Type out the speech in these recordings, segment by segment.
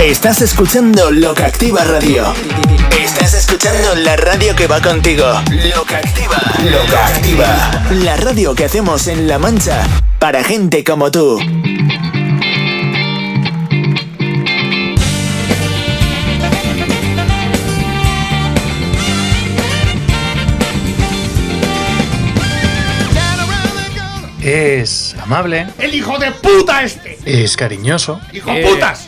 Estás escuchando Loca Activa Radio. Estás escuchando la radio que va contigo. Loca Activa. Loca Activa. La radio que hacemos en La Mancha para gente como tú. Es amable. ¡El hijo de puta este! Es cariñoso. ¡Hijo de putas!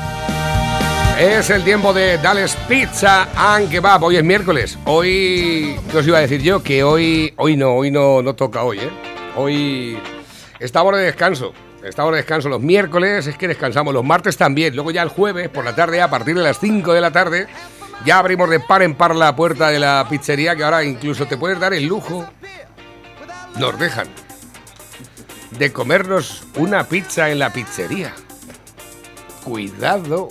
Es el tiempo de Dales Pizza and Kebab. Hoy es miércoles. Hoy, ¿qué os iba a decir yo? Que hoy, hoy no, hoy no, no toca hoy, ¿eh? Hoy estamos de descanso. Estamos de descanso los miércoles, es que descansamos los martes también. Luego ya el jueves, por la tarde, a partir de las 5 de la tarde, ya abrimos de par en par la puerta de la pizzería, que ahora incluso te puedes dar el lujo. Nos dejan de comernos una pizza en la pizzería. Cuidado.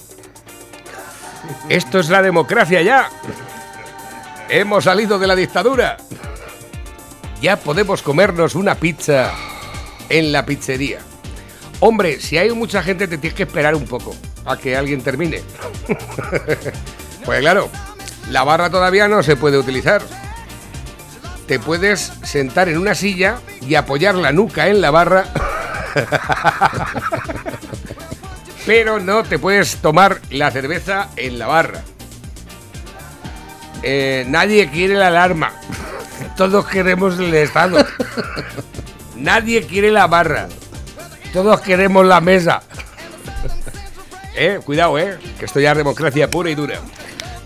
Esto es la democracia ya. Hemos salido de la dictadura. Ya podemos comernos una pizza en la pizzería. Hombre, si hay mucha gente te tienes que esperar un poco a que alguien termine. pues claro, la barra todavía no se puede utilizar. Te puedes sentar en una silla y apoyar la nuca en la barra. Pero no te puedes tomar la cerveza en la barra. Eh, nadie quiere la alarma. Todos queremos el Estado. Nadie quiere la barra. Todos queremos la mesa. Eh, cuidado, eh, que esto ya es democracia pura y dura.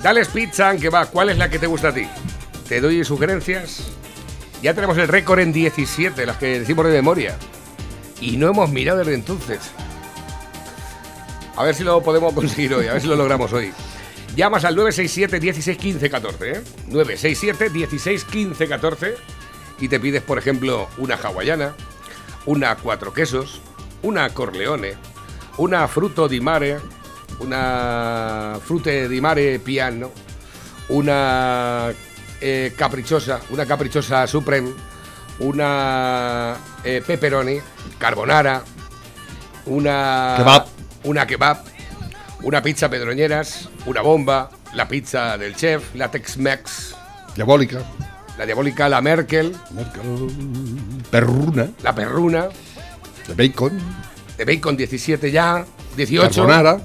Dales pizza, que va. ¿Cuál es la que te gusta a ti? Te doy sugerencias. Ya tenemos el récord en 17, las que decimos de memoria. Y no hemos mirado desde entonces. A ver si lo podemos conseguir hoy, a ver si lo logramos hoy. Llamas al 967 16 15 14, ¿eh? 967 16 15 14 y te pides, por ejemplo, una hawaiana, una cuatro quesos, una corleone, una fruto di mare, una frute di mare piano, una eh, caprichosa, una caprichosa supreme, una eh, pepperoni, carbonara, una. Una kebab, una pizza pedroñeras, una bomba, la pizza del chef, la Tex-Mex, Diabólica. la diabólica, la Merkel, Perruna. la perruna, De bacon. de bacon 17 ya, 18. Carbonara.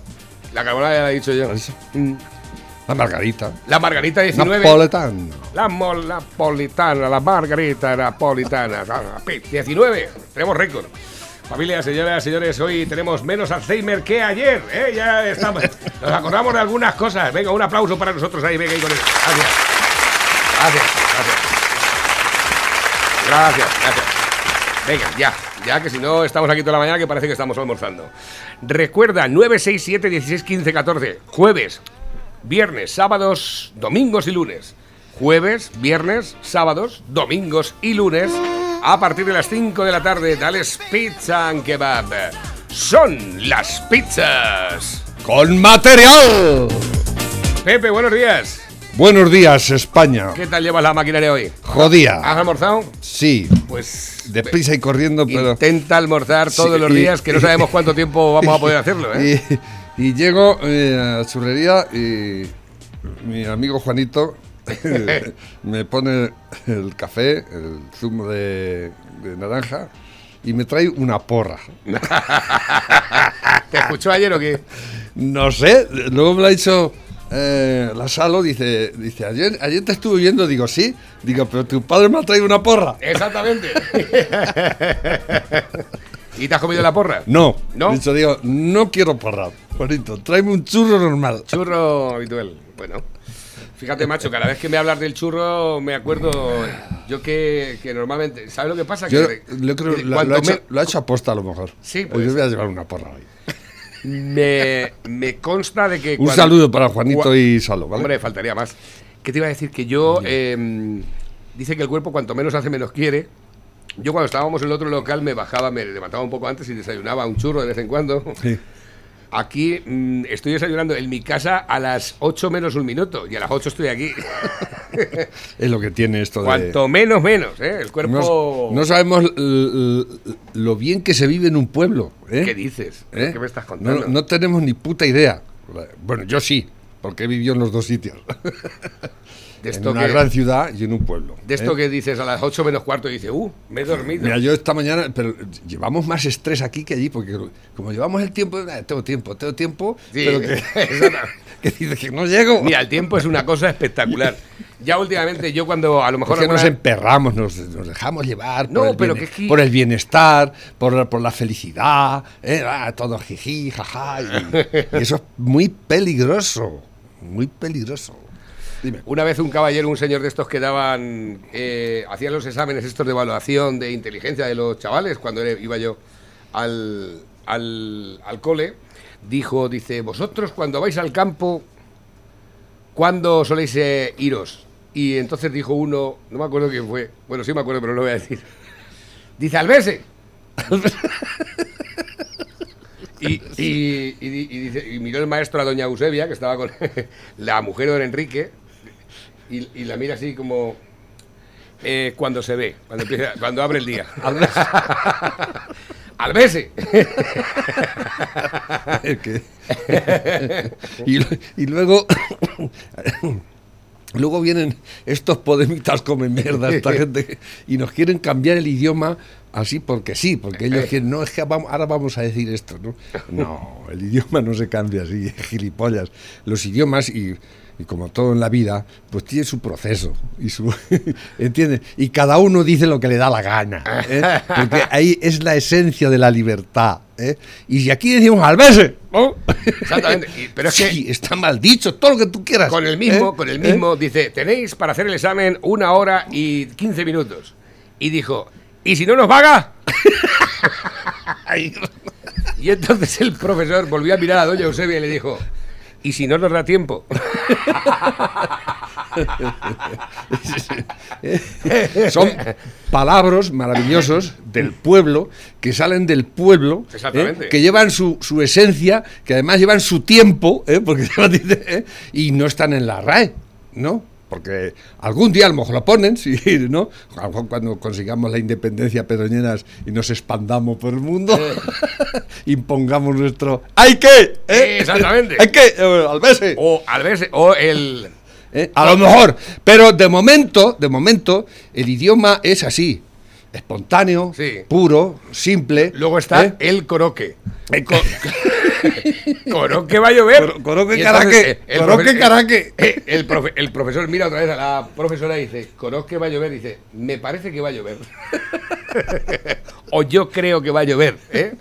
La carbonara ya la he dicho yo. Mm. La margarita. La margarita 19. Napoletano. La mol- napolitana, la margarita napolitana. la pi- 19. Tenemos récord. Familia, señoras, señores, hoy tenemos menos Alzheimer que ayer. ¿eh? Ya estamos. Nos acordamos de algunas cosas. Venga, un aplauso para nosotros ahí. Venga, ahí con. Gracias. Gracias. Gracias. Gracias, gracias. Venga, ya. Ya que si no estamos aquí toda la mañana que parece que estamos almorzando. Recuerda, 967 16 15 14. Jueves, viernes, sábados, domingos y lunes. Jueves, viernes, sábados, domingos y lunes. A partir de las 5 de la tarde, Dales Pizza and Kebab. Son las pizzas. Con material. Pepe, buenos días. Buenos días, España. ¿Qué tal llevas la maquinaria hoy? Jodía. ¿Has almorzado? Sí. Pues Deprisa y corriendo, pero. intenta almorzar todos Sí, los y- días, que no sabemos cuánto tiempo vamos a poder hacerlo. ¿eh? Y, y llego eh, a la churrería y mi amigo Juanito me pone el café, el zumo de, de naranja y me trae una porra. ¿Te escuchó ayer o qué? No sé, luego me lo ha dicho eh, la Salo, dice, dice ayer, ayer te estuve viendo, digo, sí, digo, pero tu padre me ha traído una porra. Exactamente. ¿Y te has comido la porra? No, ¿No? Digo, no quiero porra. Juanito, tráeme un churro normal. Churro habitual. Bueno. Fíjate, macho, cada vez que me hablas del churro me acuerdo yo que, que normalmente... ¿Sabes lo que pasa? Yo que lo creo, que lo, ha hecho, me- lo ha hecho aposta a lo mejor. Sí, Pues yo voy a llevar una porra hoy. me, me consta de que... Un cuando- saludo para Juanito Gua- y Salo, ¿vale? Hombre, faltaría más. ¿Qué te iba a decir? Que yo... eh, dice que el cuerpo cuanto menos hace, menos quiere. Yo cuando estábamos en el otro local me bajaba, me levantaba un poco antes y desayunaba un churro de vez en cuando. Sí. Aquí mm, estoy desayunando en mi casa a las 8 menos un minuto y a las 8 estoy aquí. Es lo que tiene esto de... Cuanto menos, menos, ¿eh? El cuerpo... No, no sabemos lo bien que se vive en un pueblo. ¿eh? ¿Qué dices? ¿Eh? ¿Qué me estás contando? No, no tenemos ni puta idea. Bueno, yo sí, porque he vivido en los dos sitios. de en una que, gran ciudad y en un pueblo. de esto ¿eh? que dices a las 8 menos cuarto y dices, uh, me he dormido. Mira, yo esta mañana, pero llevamos más estrés aquí que allí, porque como llevamos el tiempo, eh, tengo tiempo, tengo tiempo, Sí, pero que, que dices que no llego. Mira, el tiempo es una cosa espectacular. Ya últimamente yo cuando a lo mejor... Es que nos emperramos, nos, nos dejamos llevar No, por, el pero que- por el bienestar, por, por la felicidad, ¿eh? Ah, todo jiji, jaja. Y, y eso es muy peligroso, muy peligroso. Dime. Una vez un caballero, un señor de estos que daban, eh, hacían los exámenes estos de evaluación de inteligencia de los chavales, cuando iba yo al, al, al cole, dijo, dice, vosotros cuando vais al campo, ¿cuándo soléis eh, iros? Y entonces dijo uno, no me acuerdo quién fue, bueno, sí me acuerdo, pero no lo voy a decir. Dice, Albese. Y, y- y di- y dice, y miró el maestro a doña Eusebia, que estaba con la mujer de don Enrique, y, y la mira así como eh, cuando se ve, cuando, empieza, cuando abre el día. Albese. Que- y, y luego luego vienen estos podemitas come mierda esta gente y nos quieren cambiar el idioma así porque sí porque ellos quieren no es que vamos, ahora vamos a decir esto no no el idioma no se cambia así gilipollas. Los idiomas y y como todo en la vida, pues tiene su proceso y su ¿entiendes? Y cada uno dice lo que le da la gana, ¿eh? porque ahí es la esencia de la libertad, ¿eh? Y si aquí decimos al veces, ¿no? Exactamente. Y- pero es que- Sí, está mal dicho, todo lo que tú quieras. Con el mismo, ¿eh? con el ¿Eh? mismo, dice, tenéis para hacer el examen una hora y 15 minutos. Y dijo, ¿y si no nos paga? Y entonces el profesor volvió a mirar a doña Eusebia y le dijo, ¿y si no nos da tiempo? Son palabras maravillosos del pueblo, que salen del pueblo, ¿eh? Que llevan su, su esencia, que además llevan su tiempo, ¿eh? porque ¿eh? y no están en la RAE, ¿no? Porque algún día a lo mejor lo ponen, sí, ¿no? A lo mejor cuando consigamos la independencia pedroñeras y nos expandamos por el mundo, impongamos nuestro ¡Hay que! ¿eh? Exactamente. ¡Hay que! eh, al verse. O al veces, o el... ¿eh? A lo mejor, pero de momento, de momento, el idioma es así, espontáneo, Sí. puro, simple. Luego está ¿eh? el coroque. El co- Coroque va a llover. Coro- entonces, caraque, eh, el coroque profe- caraque. eh, El, profe- el profesor mira otra vez a la profesora y dice, Coroque va a llover. Dice, me parece que va a llover. o yo creo que va a llover. ¿eh?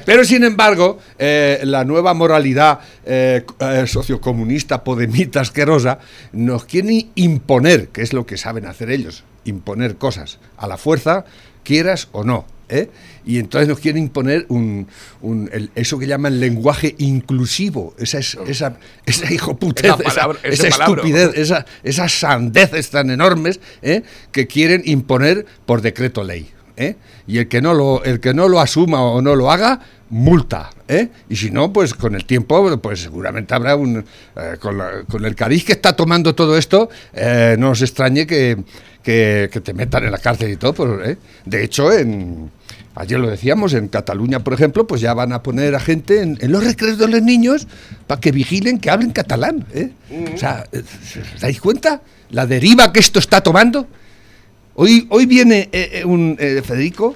Pero sin embargo, eh, la nueva moralidad eh, eh, sociocomunista, podemita, asquerosa, nos quiere imponer, que es lo que saben hacer ellos, imponer cosas a la fuerza, quieras o no. ¿Eh? Y entonces nos quieren imponer un, un- el- eso que llaman lenguaje inclusivo, esa, es, esa, esa hijoputez, Esa esa, palabra- esa palabra. estupidez, esa, esas sandeces tan enormes ¿eh? que quieren imponer por decreto ley. ¿eh? Y el que, no lo, el que no lo asuma o no lo haga, multa. ¿eh? Y si no, pues con el tiempo, pues seguramente habrá un... eh, con, la- con el cariz que está tomando todo esto, eh, no os extrañe que, que- que te metan en la cárcel y todo. pues, ¿eh? De hecho, en... Ayer lo decíamos, en Cataluña, por ejemplo, pues ya van a poner a gente en, en los recreos de los niños para que vigilen que hablen catalán. ¿eh? O sea, eh, ¿os dais cuenta? La deriva que esto está tomando. Hoy, hoy viene eh, eh, un eh, Federico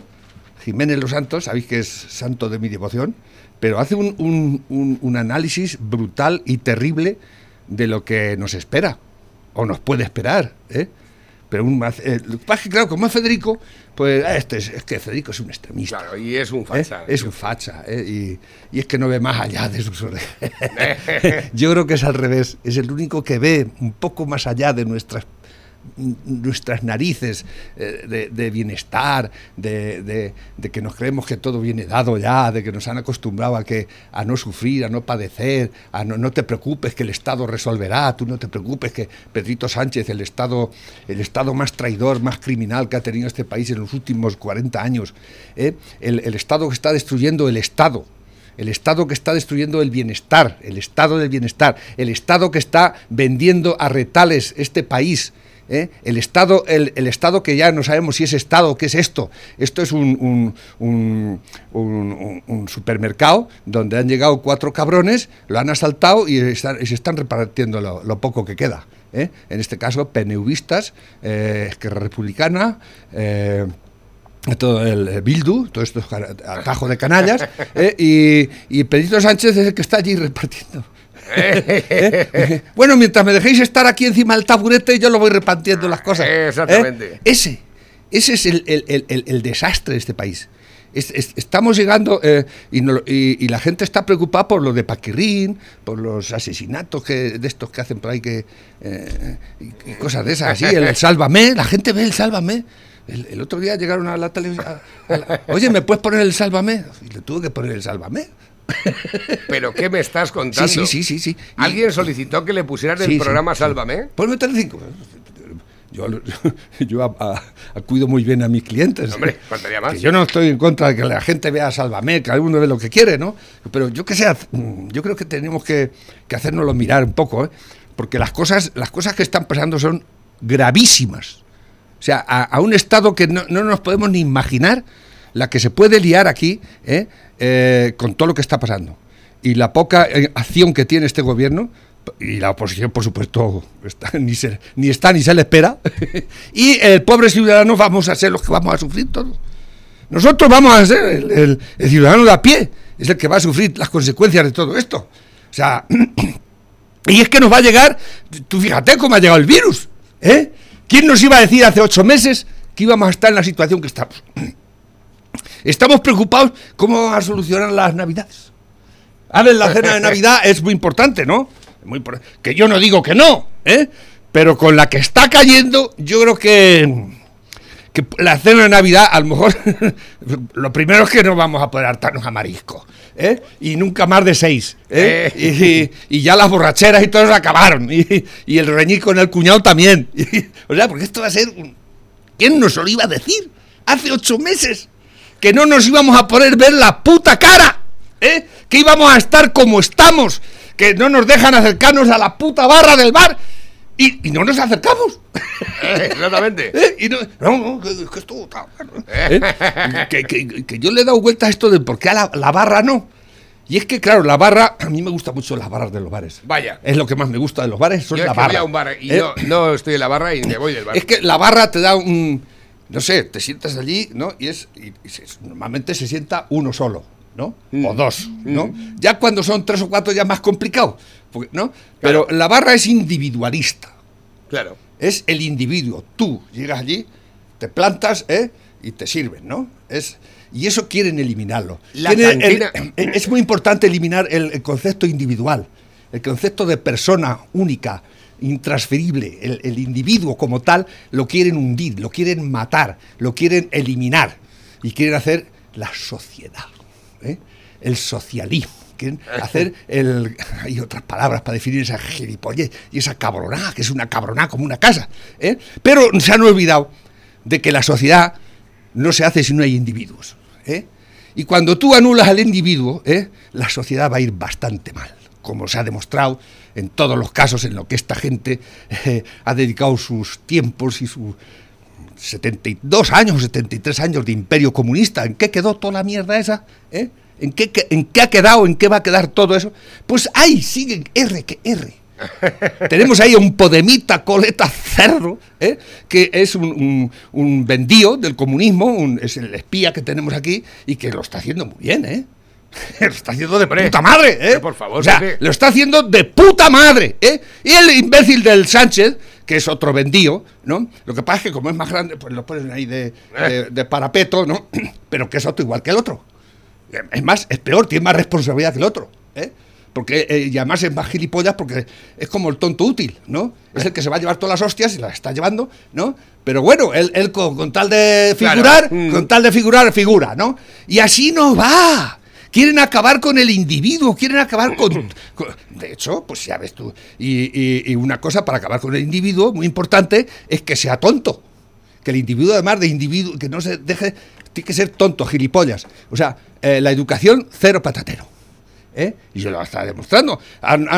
Jiménez Los Santos, sabéis que es santo de mi devoción, pero hace un, un- un- un análisis brutal y terrible de lo que nos espera, o nos puede esperar. ¿eh? Pero un, más- eh, claro, como es Federico, pues ah, este es, es que Federico es un extremista. Claro, y es un ¿eh? facha. Es un facha, ¿eh? y, y es que no ve más allá de sus orejas. Yo creo que es al revés, es el único que ve un poco más allá de nuestras nuestras narices eh, de, bienestar, de, que nos creemos que todo viene dado ya, de que nos han acostumbrado a, que, a no sufrir, a no padecer, a no, no te preocupes que el Estado resolverá, tú no te preocupes que Pedrito Sánchez, el Estado, el Estado más traidor, más criminal que ha tenido este país en los últimos 40 años, ¿eh? el, el Estado que está destruyendo el Estado, el Estado que está destruyendo el bienestar, el Estado del bienestar, el Estado que está vendiendo a retales este país. ¿Eh? El, estado, el, Estado que ya no sabemos si es Estado, qué es esto. Esto es un, un, supermercado donde han llegado cuatro cabrones, lo han asaltado y, se están repartiendo lo, poco que queda. ¿eh? En este caso, PNVistas, eh, Esquerra Republicana, eh, todo el Bildu, todo esto atajo de canallas, ¿eh? y, y Pedrito Sánchez es el que está allí repartiendo. ¿Eh? Bueno, mientras me dejéis estar aquí encima del taburete, yo lo voy repartiendo las cosas. ¿eh? Exactamente. Ese, ese es el, desastre de este país. estamos llegando y, la gente está preocupada por lo de Paquirrín, por los asesinatos que, de estos que hacen por ahí que, y, cosas de esas, así, el, el Sálvame, la gente ve el Sálvame el, otro día llegaron a la televisión. Oye, ¿me puedes poner el sálvame? Y le tuve que poner el sálvame. ¿Pero qué me estás contando? Sí, sí, sí. sí, ¿Alguien solicitó que le pusieran el programa Sálvame? Ponme cinco. Yo, yo cuido muy bien a mis clientes. Hombre, faltaría más. yo no estoy en contra de que la gente vea Sálvame, que alguno ve lo que quiere, ¿no? Pero yo que sea, yo creo que tenemos que, que hacernoslo mirar un poco, ¿eh? Porque las cosas, las cosas que están pasando son gravísimas o sea, a, un Estado que no, nos podemos ni imaginar la que se puede liar aquí ¿eh? Eh, con todo lo que está pasando. Y la poca eh, acción que tiene este gobierno, y la oposición, por supuesto, ni, ni está ni se le espera, y el pobre ciudadano vamos a ser los que vamos a sufrir todos. Nosotros vamos a ser el, el, ciudadano de a pie, es el que va a sufrir las consecuencias de todo esto. O sea, y es que nos va a llegar, tú fíjate cómo ha llegado el virus, ¿eh? ¿Quién nos iba a decir hace ocho meses que íbamos a estar en la situación que estamos? Estamos preocupados cómo van a solucionar las navidades. A ver, la cena de Navidad es muy importante, ¿no? Muy que yo no digo que no, ¿eh? Pero con la que está cayendo, yo creo que, que la cena de Navidad, a lo mejor, lo primero es que no vamos a poder hartarnos a marisco. ¿eh? y nunca más de seis. ¿eh? Eh. Y, ya las borracheras y todos acabaron. Y, el reñir con el cuñado también. o sea, porque esto va a ser... ¿Quién nos lo iba a decir? Hace ocho meses que no nos íbamos a poder ver la puta cara. Que íbamos a estar como estamos. Que no nos dejan acercarnos a la puta barra del bar. Y, no nos acercamos. Exactamente. Y no, no, que, esto que, yo le he dado vuelta a esto de por qué a la, barra no. Y es que, claro, la barra, a mí me gusta mucho las barras de los bares. Vaya. Es lo que más me gusta de los bares, son la barra. un bar y yo no estoy en la barra y me voy del bar. Es que la barra te da un. No sé, te sientas allí, ¿no? Y es. normalmente se sienta uno solo. ¿no? O mm. dos, ¿no? Mm. Ya cuando son tres o cuatro ya es más complicado, ¿no? Pero la barra es individualista. Claro. Es el individuo. Tú llegas allí, te plantas, ¿eh? Y te sirven, ¿no? Es, y eso quieren eliminarlo. es muy importante eliminar el, concepto individual, el concepto de persona única, intransferible. El, el individuo como tal lo quieren hundir, lo quieren matar, lo quieren eliminar y quieren hacer la sociedad. ¿eh? el socialismo. Quieren hacer el. Hay otras palabras para definir esa gilipollez y esa cabroná, que es una cabroná como una casa. ¿eh? Pero se han olvidado de que la sociedad no se hace si no hay individuos. ¿eh? Y cuando tú anulas al individuo, la sociedad va a ir bastante mal, como se ha demostrado en todos los casos en los que esta gente ha dedicado sus tiempos y sus 72 años, 73 años de imperio comunista. ¿En qué quedó toda la mierda esa? ¿Eh? ¿En, qué, ¿En qué ha quedado? ¿En qué va a quedar todo eso? Pues ahí siguen R que R. Tenemos ahí un podemita coleta cerdo, ¿eh? que es un, un, vendío del comunismo, es el espía que tenemos aquí y que lo está haciendo muy bien, ¿eh? lo está haciendo de puta madre, ¿eh? por favor, o sea, lo está haciendo de puta madre, ¿eh? Y el imbécil del Sánchez, que es otro vendío, ¿no? Lo que pasa es que como es más grande, pues lo ponen ahí de, de, parapeto, ¿no? Pero que es otro igual que el otro. Es más, es peor, tiene más responsabilidad que el otro, ¿eh? porque eh, y además es más gilipollas porque es como el tonto útil, ¿no? Es el que se va a llevar todas las hostias y las está llevando, ¿no? Pero bueno, él, él con, con tal de figurar, Mm. con tal de figurar, figura, ¿no? Y así no va. Quieren acabar con el individuo, quieren acabar con... de hecho, pues ya ves tú. Y, una cosa para acabar con el individuo, muy importante, es que sea tonto. Que el individuo, además de individuo, que no se deje, tiene que ser tonto, gilipollas. O sea, eh, la educación, cero patatero. ¿eh? Y yo lo está demostrando.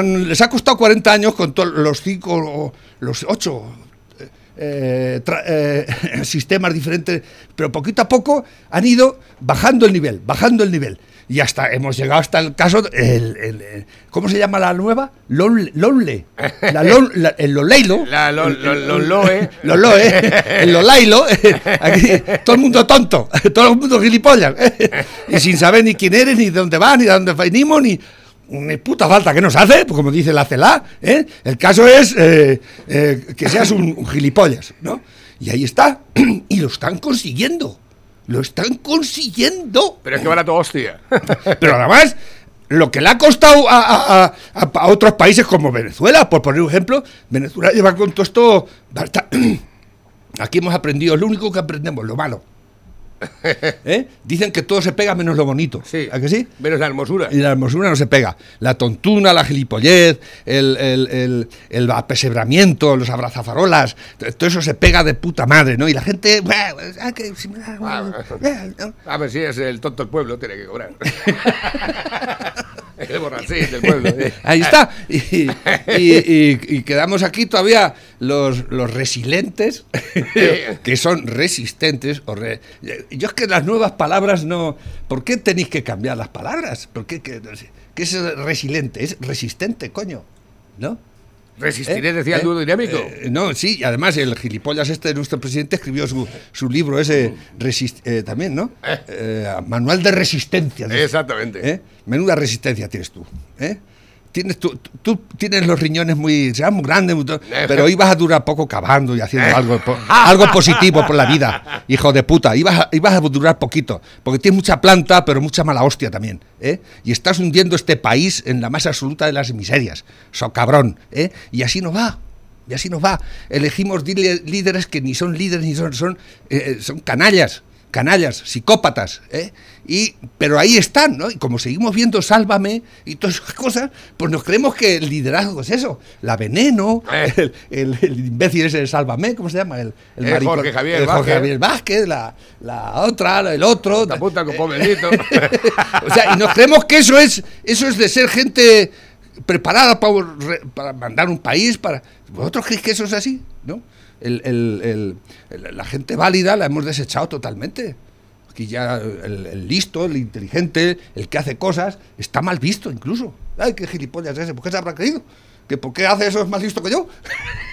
Les ha costado 40 años con todos los cinco o los ocho eh, tra- eh, sistemas diferentes, pero poquito a poco han ido bajando el nivel, bajando el nivel. Y hasta hemos llegado hasta el caso, el, el- el- ¿cómo se llama la nueva? Lonle, Lonle. La lon- la- el Loleilo. La lo- lo- lo- loe. Loloe, el Lolailo, aquí, todo el mundo tonto, todo el mundo gilipollas, y sin saber ni quién eres, ni de dónde vas, ni de dónde venimos, ni, ni puta falta que nos hace, pues como dice la CELA, ¿eh? el caso es eh, eh, que seas un, un gilipollas, ¿no? Y ahí está, y lo están consiguiendo, lo están consiguiendo. Pero es que van a tu hostia. Pero además, lo que le ha costado a, a- a- a- otros países como Venezuela, por poner un ejemplo, Venezuela lleva con todo esto. Aquí hemos aprendido, es lo único que aprendemos, lo malo. ¿Eh? Dicen que todo se pega menos lo bonito. Sí. ¿A que sí? Menos la hermosura. Y la hermosura no se pega. La tontuna, la gilipollez, el, el, el, el apesebramiento, los abrazafarolas, todo eso se pega de puta madre, ¿no? Y la gente. "Buah, ah, eh, ¿no? A ver si es el tonto del pueblo, tiene que cobrar. el borrachín del pueblo. sí. Ahí está. Y, y- y- y quedamos aquí todavía los, los resilientes, que son resistentes. O re- Yo es que las nuevas palabras no... ¿Por qué tenéis que cambiar las palabras? ¿Por qué, qué, qué es resiliente? Es resistente, coño. ¿No? Resistiré, ¿Eh? decía el ¿Eh? dúo dinámico. Eh, no, sí, y además el gilipollas este de nuestro presidente escribió su, su libro ese resist- eh, también, ¿no? Eh, Manual de resistencia. Exactamente. ¿Eh? Menuda resistencia tienes tú. ¿eh? Tienes tú, tú tienes los riñones muy, muy grandes, muy to- pero ibas a durar poco cavando y haciendo algo, po- algo positivo por la vida, hijo de puta. Ibas a, ibas a durar poquito, porque tienes mucha planta, pero mucha mala hostia también. ¿eh? Y estás hundiendo este país en la más absoluta de las miserias. So cabrón. ¿eh? Y así no va. Y así nos va. Elegimos líderes que ni son líderes ni son, son, eh, son canallas, canallas, psicópatas. ¿eh? Y, pero ahí están, ¿no? Y como seguimos viendo Sálvame y todas esas cosas, pues nos creemos que el liderazgo es eso. La veneno, Eh. el, el- el imbécil ese de Sálvame, ¿cómo se llama? El, El maricón- Jorge Javier el Jorge Vázquez. Javier Vázquez, la, la otra, el otro. Te apunta con pobrecito. o sea, y nos creemos que eso es, eso es de ser gente preparada para, para mandar un país, para. ¿Vosotros creéis que eso es así? ¿No? El- el- el- la gente válida la hemos desechado totalmente. Aquí ya el, listo, el inteligente, el que hace cosas, está mal visto incluso. Ay, qué gilipollas es ese, ¿por qué se habrá creído? ¿Que por qué hace eso es más listo que yo?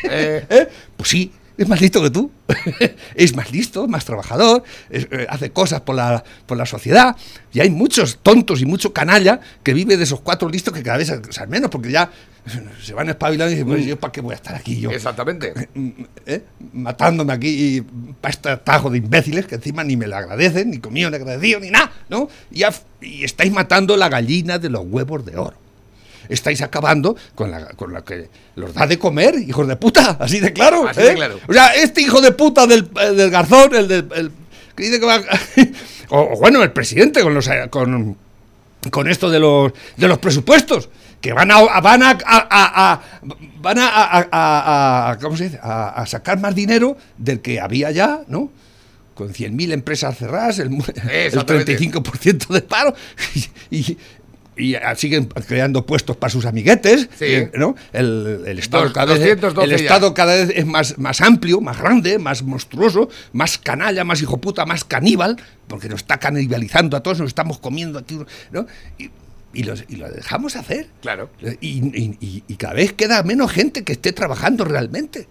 Eh. ¿Eh? Pues sí, es más listo que tú. es más listo, más trabajador, es- eh, hace cosas por la, por la sociedad. Y hay muchos tontos y mucho canalla que vive de esos cuatro listos que cada vez son menos, porque ya se van espabilando y dicen, pues yo para qué voy a estar aquí yo. Exactamente. ¿eh? matándome aquí para este atajo de imbéciles que encima ni me lo agradecen, ni conmigo ni agradecido, ni nada, ¿no? Y, y estáis matando la gallina de los huevos de oro. Estáis acabando con la, con la que los da de comer, hijos de puta, así de claro. Así de ¿eh? claro. O sea, este hijo de puta del, eh, del garzón, el, del el que dice que va. o, o bueno, el presidente con los. con, con esto de los de los presupuestos que van a van a, a- a- van a, a- a- a- ¿cómo se dice? A, a sacar más dinero del que había ya no con 100.000 empresas cerradas el, el Exactamente. 35% de paro y, y- y siguen creando puestos para sus amiguetes Sí. eh, ¿no? el, el estado Dos- cada vez 212 el estado cada vez es más, más amplio, más grande, más monstruoso, más canalla, más hijo puta, más caníbal, porque nos está canibalizando a todos, nos estamos comiendo aquí, ¿no? Y, y, los- y lo dejamos hacer. Claro. Y, y- cada vez queda menos gente que esté trabajando realmente.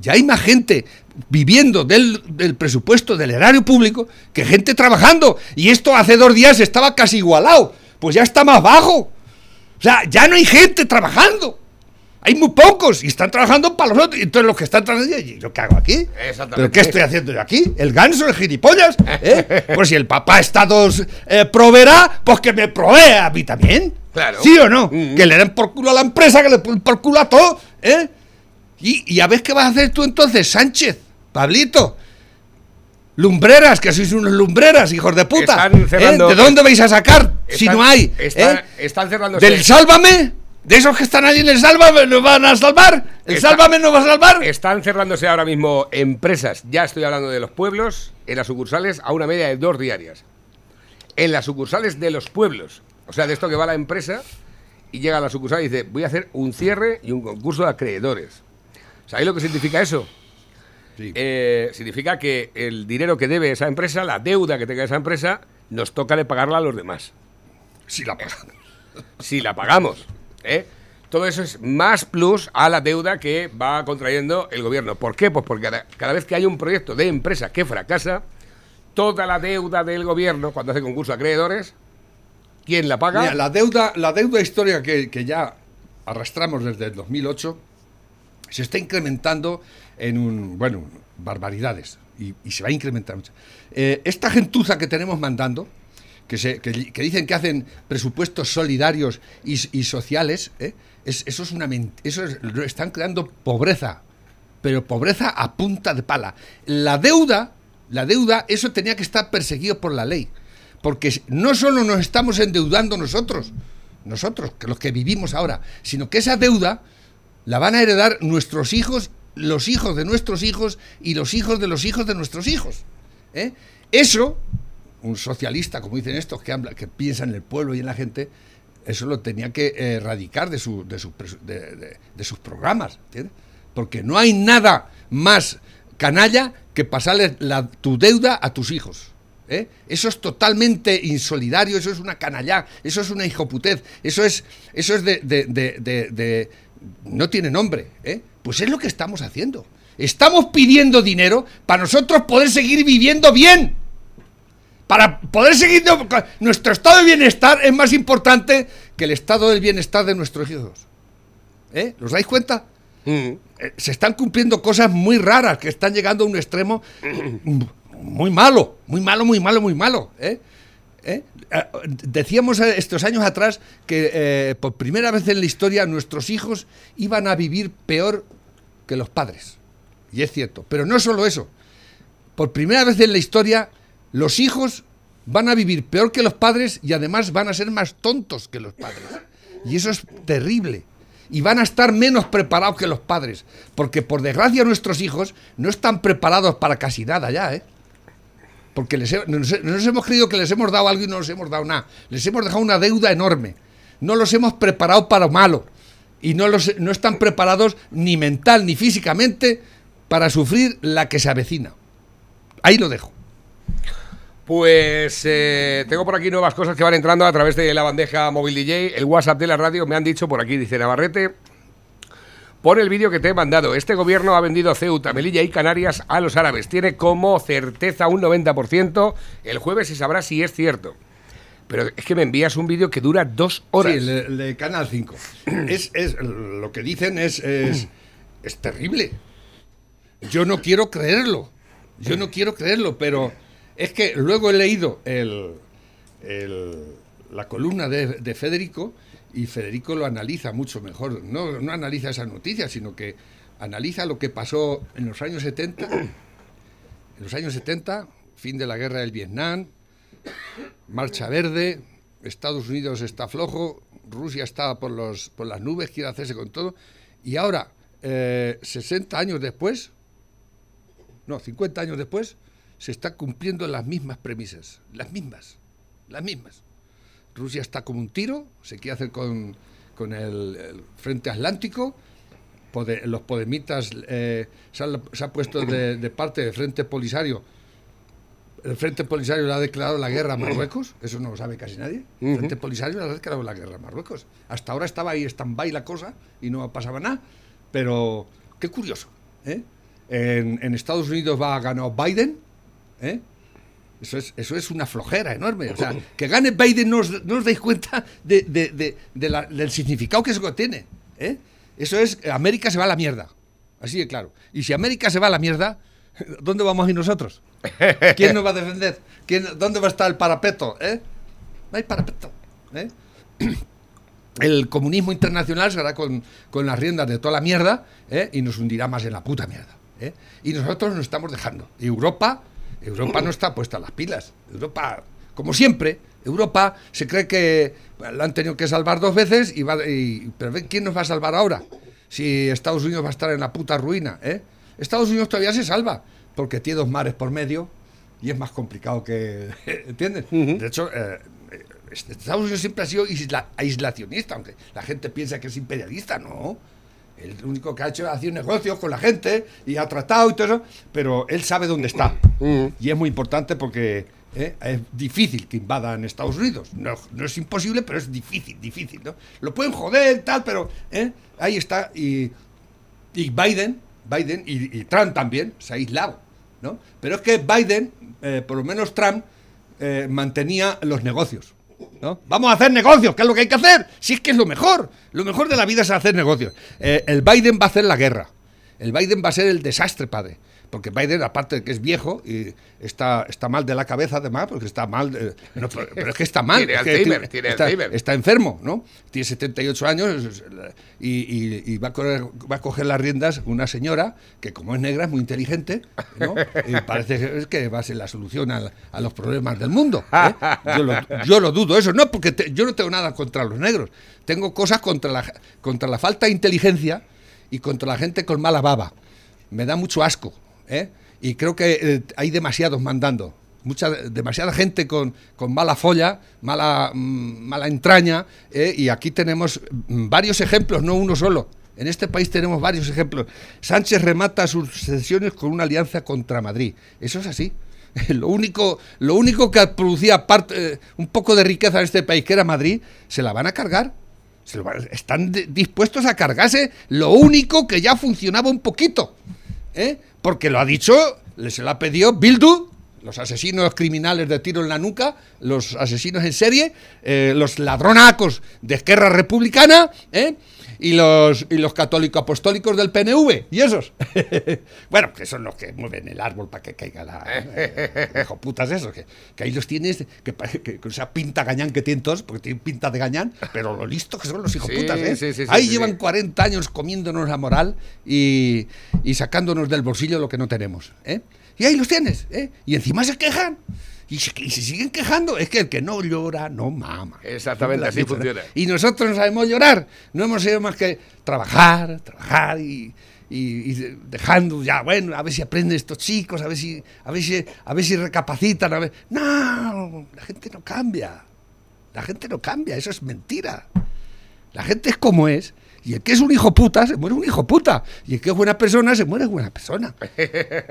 Ya hay más gente viviendo del, del presupuesto del erario público que gente trabajando. Y esto hace dos días estaba casi igualado. Pues ya está más bajo. O sea, ya no hay gente trabajando. Hay muy pocos y están trabajando para los otros. Entonces los que están trabajando, ¿y yo qué hago aquí? ¿Pero qué estoy haciendo yo aquí? ¿El ganso, el gilipollas? ¿Eh? Pues si el papá Estados eh, proveerá, pues que me provea a mí también. Claro. ¿Sí o no? Mm. Que le den por culo a la empresa, que le den por culo a todo. ¿eh? Y, y a ver qué vas a hacer tú entonces, Sánchez, Pablito. Lumbreras, que sois unos lumbreras, hijos de puta. Están ¿eh? cerrando- ¿De dónde vais a sacar si Están- no hay? ¿eh? están cerrando ¿Del Sálvame? ¿De esos que están allí en el Sálvame nos van a salvar? ¿El Está- Sálvame nos va a salvar? Están cerrándose ahora mismo empresas, ya estoy hablando de los pueblos, en las sucursales a una media de dos diarias. En las sucursales de los pueblos. O sea, de esto que va la empresa y llega a la sucursal y dice, voy a hacer un cierre y un concurso de acreedores. ¿Sabéis lo que significa eso? Sí. Eh, significa que el dinero que debe esa empresa, la deuda que tenga esa empresa, nos toca de pagarla a los demás. Sí, la pagan. si la pagamos. ¿Eh? Todo eso es más plus a la deuda que va contrayendo el gobierno. ¿Por qué? Pues porque cada, vez que hay un proyecto de empresa que fracasa, toda la deuda del gobierno, cuando hace concurso de acreedores, ¿quién la paga? Mira, la deuda, la deuda histórica que, que ya arrastramos desde el 2008 se está incrementando en un, bueno, barbaridades y, y se va a incrementar mucho. Eh, esta gentuza que tenemos mandando, que, se, que, dicen que hacen presupuestos solidarios y, sociales, ¿eh? es, eso es una eso es- están creando pobreza, pero pobreza a punta de pala. La deuda, la deuda, eso tenía que estar perseguido por la ley. Porque no solo nos estamos endeudando nosotros, nosotros, que los que vivimos ahora, sino que esa deuda la van a heredar nuestros hijos, los hijos de nuestros hijos y los hijos de los hijos de nuestros hijos. ¿eh? Eso, un socialista, como dicen estos, que, piensan en el pueblo y en la gente, eso lo tenía que eh, erradicar de, su- de, de- sus programas. Porque no hay nada más canalla que pasarle la- tu deuda a tus hijos. ¿eh? Eso es totalmente insolidario, eso es una canallá, eso es una hijoputez, eso es, eso es de- No tiene nombre. ¿eh? Pues es lo que estamos haciendo. Estamos pidiendo dinero para nosotros poder seguir viviendo bien. Para poder seguir... Nuestro estado de bienestar es más importante que el estado del bienestar de nuestros hijos. ¿Eh? ¿Los dais cuenta? Mm. eh, se están cumpliendo cosas muy raras que están llegando a un extremo muy malo, muy malo, muy malo, muy malo. ¿eh? ¿Eh? Eh, Decíamos estos años atrás que por primera vez en la historia nuestros hijos iban a vivir peor que los padres. Y es cierto. Pero no solo eso. Por primera vez en la historia los hijos van a vivir peor que los padres y además van a ser más tontos que los padres. Y eso es terrible. Y van a estar menos preparados que los padres. Porque por desgracia nuestros hijos no están preparados para casi nada ya, ¿eh? Porque les nos hemos creído que les hemos dado algo y no les hemos dado nada. Les hemos dejado una deuda enorme. No los hemos preparado para lo malo. Y no, los, no están preparados ni mental ni físicamente para sufrir la que se avecina. Ahí lo dejo. Pues eh, tengo por aquí nuevas cosas que van entrando a través de la bandeja móvil DJ, el WhatsApp de la radio. Me han dicho por aquí, dice Navarrete, pon el vídeo que te he mandado. Este gobierno ha vendido Ceuta, Melilla y Canarias a los árabes. Tiene como certeza un 90%. El jueves se sabrá si es cierto. Pero es que me envías un vídeo que dura dos horas. Sí, el de, Canal 5. es, es- lo que dicen es, es, es terrible. Yo no quiero creerlo. Yo no quiero creerlo, pero es que luego he leído el, la columna de, de Federico y Federico lo analiza mucho mejor. No, no analiza esas noticias, sino que analiza lo que pasó en los años 70. En los años 70, fin de la guerra del Vietnam, Marcha verde, Estados Unidos está flojo, Rusia está por, los, por las nubes, quiere hacerse con todo. Y ahora, eh, 60 años después, no, 50 años después, se están cumpliendo las mismas premisas, las mismas, las mismas. Rusia está como un tiro, se quiere hacer con, con el, el Frente Atlántico, Pode- los podemitas eh, se, han- se puesto de, de parte del Frente Polisario el Frente Polisario le ha declarado la guerra a Marruecos, eso no lo sabe casi nadie. El Frente Polisario le ha declarado la guerra a Marruecos. Hasta ahora estaba ahí stand-by la cosa y no pasaba nada. Pero qué curioso. ¿eh? En, en Estados Unidos va a ganar Biden. ¿Eh? Eso, es, eso es una flojera enorme. O sea, que gane Biden no os, no os dais cuenta de, de- del significado que eso tiene. ¿eh? Eso es, América se va a la mierda. Así de claro. Y si América se va a la mierda, ¿dónde vamos a ir nosotros? ¿Quién nos va a defender? ¿Quién, ¿Dónde va a estar el parapeto? ¿Eh? No hay parapeto. ¿eh? El comunismo internacional se hará con, con las riendas de toda la mierda ¿eh? y nos hundirá más en la puta mierda. ¿eh? Y nosotros nos estamos dejando. Europa, Europa no está puesta a las pilas. Europa, como siempre, Europa se cree que la han tenido que salvar dos veces y va, y, pero ¿quién nos va a salvar ahora? Si Estados Unidos va a estar en la puta ruina, ¿eh? Estados Unidos todavía se salva porque tiene dos mares por medio y es más complicado que, ¿entiendes? De hecho, eh, Estados Unidos siempre ha sido isla, aislacionista, aunque la gente piensa que es imperialista, no. El único que ha hecho es hacer negocios con la gente y ha tratado y todo eso, pero él sabe dónde está. Y es muy importante porque ¿eh? es difícil que invadan Estados Unidos. No, no, es imposible, pero es difícil, difícil. ¿no? Lo pueden joder, tal, pero ¿eh? ahí está. Y, y Biden, Biden y, y, Trump también se ha aislado. ¿no? Pero es que Biden, eh, por lo menos Trump, eh, mantenía los negocios. ¿No? Vamos a hacer negocios, ¿qué es lo que hay que hacer? Si es que es lo mejor. Lo mejor de la vida es hacer negocios. Eh, el Biden va a hacer la guerra. El Biden va a ser el desastre, padre. Porque Biden, aparte de que es viejo y está, está mal de la cabeza, además, porque está mal. De, no, pero, pero, es que está mal. Tiene es que Alzheimer, tiene está, Alzheimer. está, enfermo, ¿no? Tiene 78 años y, y, y va, a correr, va, a coger las riendas una señora que, como es negra, es muy inteligente, ¿no? Y parece que va a ser la solución a, a los problemas del mundo. ¿eh? Yo, lo, yo, lo, dudo, eso. No, porque te, yo no tengo nada contra los negros. Tengo cosas contra la, contra la falta de inteligencia y contra la gente con mala baba. Me da mucho asco. ¿eh? Y creo que eh, hay demasiados mandando. Mucha, demasiada gente con, con mala folla, mala, mmm, mala entraña, ¿eh? y aquí tenemos varios ejemplos, no uno solo. En este país tenemos varios ejemplos. Sánchez remata sus sesiones con una alianza contra Madrid. Eso es así. Lo único, lo único que producía parte, eh, un poco de riqueza en este país, que era Madrid, se la van a cargar. Están dispuestos a cargarse lo único que ya funcionaba un poquito. ¿eh? porque lo ha dicho, se lo ha pedido Bildu, los asesinos criminales de tiro en la nuca, los asesinos en serie, eh, los ladronacos de Esquerra Republicana, ¿eh? Y los, y los católicos apostólicos del PNV, y esos. bueno, que son los que mueven el árbol para que caiga la. Eh, hijo putas esos, que, que, ahí los tienes, que, que, con esa pinta gañán que tienen todos, porque tienen pinta de gañán, pero lo listo que son los hijos Sí, putas, ¿eh? sí, sí, sí, ahí sí, llevan sí. 40 años comiéndonos la moral y, y sacándonos del bolsillo lo que no tenemos, ¿eh? Y ahí los tienes, ¿eh? Y encima se quejan. Y se, y se, siguen quejando. Es que el que no llora, no mama. Exactamente, así funciona. Y nosotros no sabemos llorar. No hemos sido más que trabajar, trabajar y, y, y, dejando ya, bueno, a ver si aprenden estos chicos, a ver si, a ver si, a ver si recapacitan. A ver. No, la gente no cambia. La gente no cambia, eso es mentira. La gente es como es. Y el que es un hijo puta, se muere un hijo puta. Y el que es buena persona, se muere buena persona.